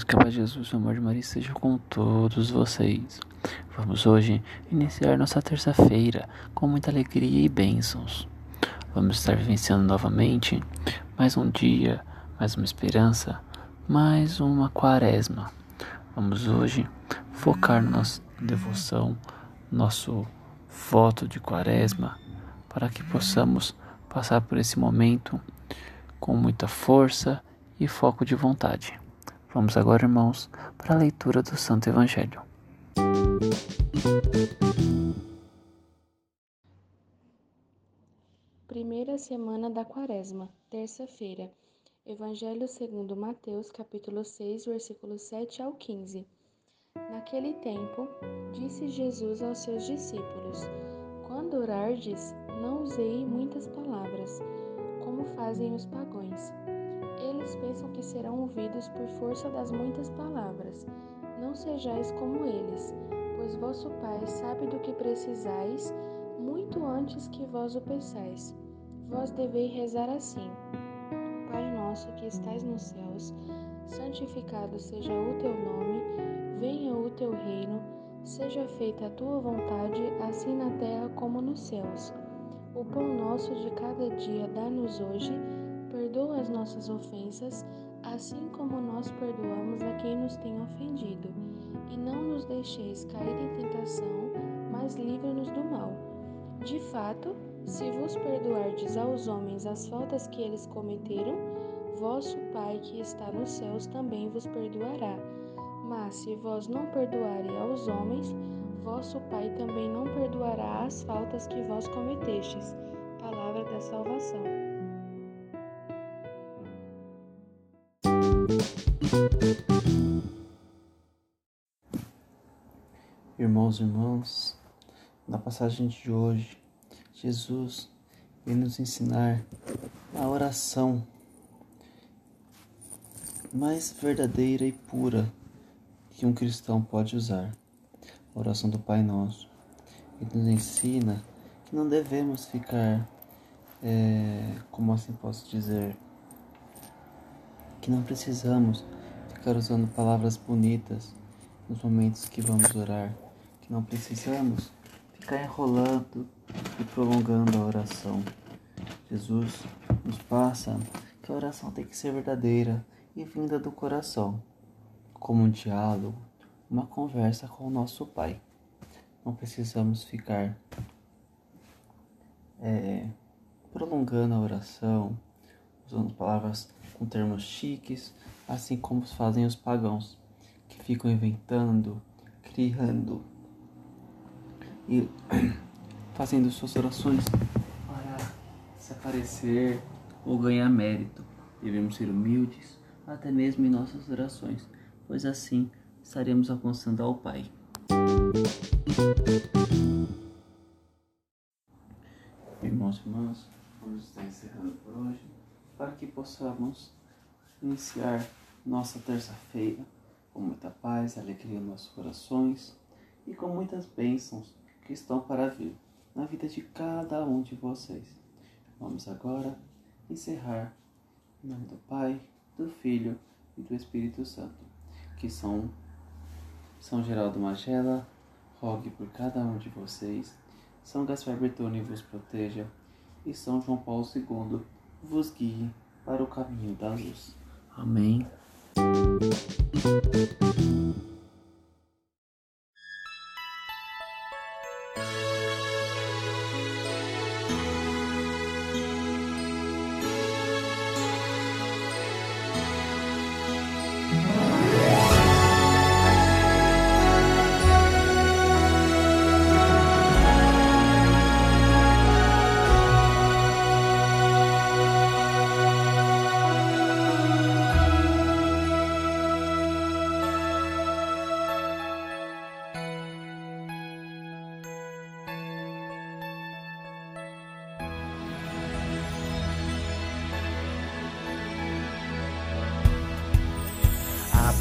Irmãos que a paz de Jesus o amor de Maria esteja com todos vocês. Vamos hoje iniciar nossa terça-feira com muita alegria e bênçãos. Vamos estar vivenciando novamente mais um dia, mais uma esperança, mais uma quaresma. Vamos hoje focar na nossa devoção, nosso voto de quaresma, para que possamos passar por esse momento com muita força e foco de vontade. Vamos agora, irmãos, para a leitura do Santo Evangelho. Primeira semana da Quaresma, terça-feira. Evangelho segundo Mateus, capítulo 6, versículos 7 ao 15. Naquele tempo, disse Jesus aos seus discípulos: Quando orardes, não usei muitas palavras, como fazem os pagãos. Ouvidos por força das muitas palavras. Não sejais como eles, pois vosso Pai sabe do que precisais muito antes que vós o pensais. Vós deveis rezar assim: Pai nosso que estais nos céus, santificado seja o teu nome, venha o teu reino, seja feita a tua vontade, assim na terra como nos céus. O pão nosso de cada dia dá-nos hoje, perdoa as nossas ofensas, assim como nós perdoamos a quem nos tem ofendido. E não nos deixeis cair em tentação, mas livra-nos do mal. De fato, se vos perdoardes aos homens as faltas que eles cometeram, vosso Pai que está nos céus também vos perdoará. Mas se vós não perdoarem aos homens, vosso Pai também não perdoará as faltas que vós cometestes. Palavra da salvação. Irmãos e irmãs, na passagem de hoje, Jesus vem nos ensinar a oração mais verdadeira e pura que um cristão pode usar, a oração do Pai Nosso. Ele nos ensina que não devemos ficar, é, como assim posso dizer, que não precisamos ficar usando palavras bonitas nos momentos que vamos orar, não precisamos ficar enrolando e prolongando a oração. Jesus nos passa que a oração tem que ser verdadeira e vinda do coração, como um diálogo, uma conversa com o nosso Pai. Não precisamos ficar é, prolongando a oração, usando palavras com termos chiques, assim como fazem os pagãos, que ficam inventando, criando e fazendo suas orações para se aparecer ou ganhar mérito. Devemos ser humildes, até mesmo em nossas orações, pois assim estaremos alcançando ao Pai. Irmãos e irmãs, vamos estar encerrando por hoje para que possamos iniciar nossa terça-feira com muita paz, alegria em nossos corações e com muitas bênçãos que estão para vir na vida de cada um de vocês. Vamos agora encerrar em nome do Pai, do Filho e do Espírito Santo, que são São Geraldo Magela, rogue por cada um de vocês. São Gaspar Bertone vos proteja e São João Paulo II vos guie para o caminho da luz. Amém.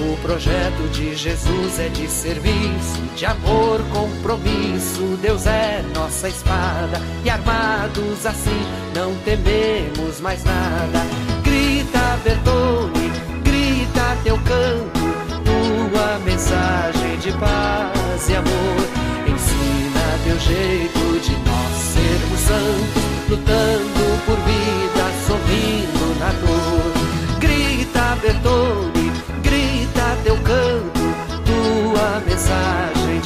O projeto de Jesus é de serviço, de amor, compromisso. Deus é nossa espada e armados assim não tememos mais nada. Grita, Bertone,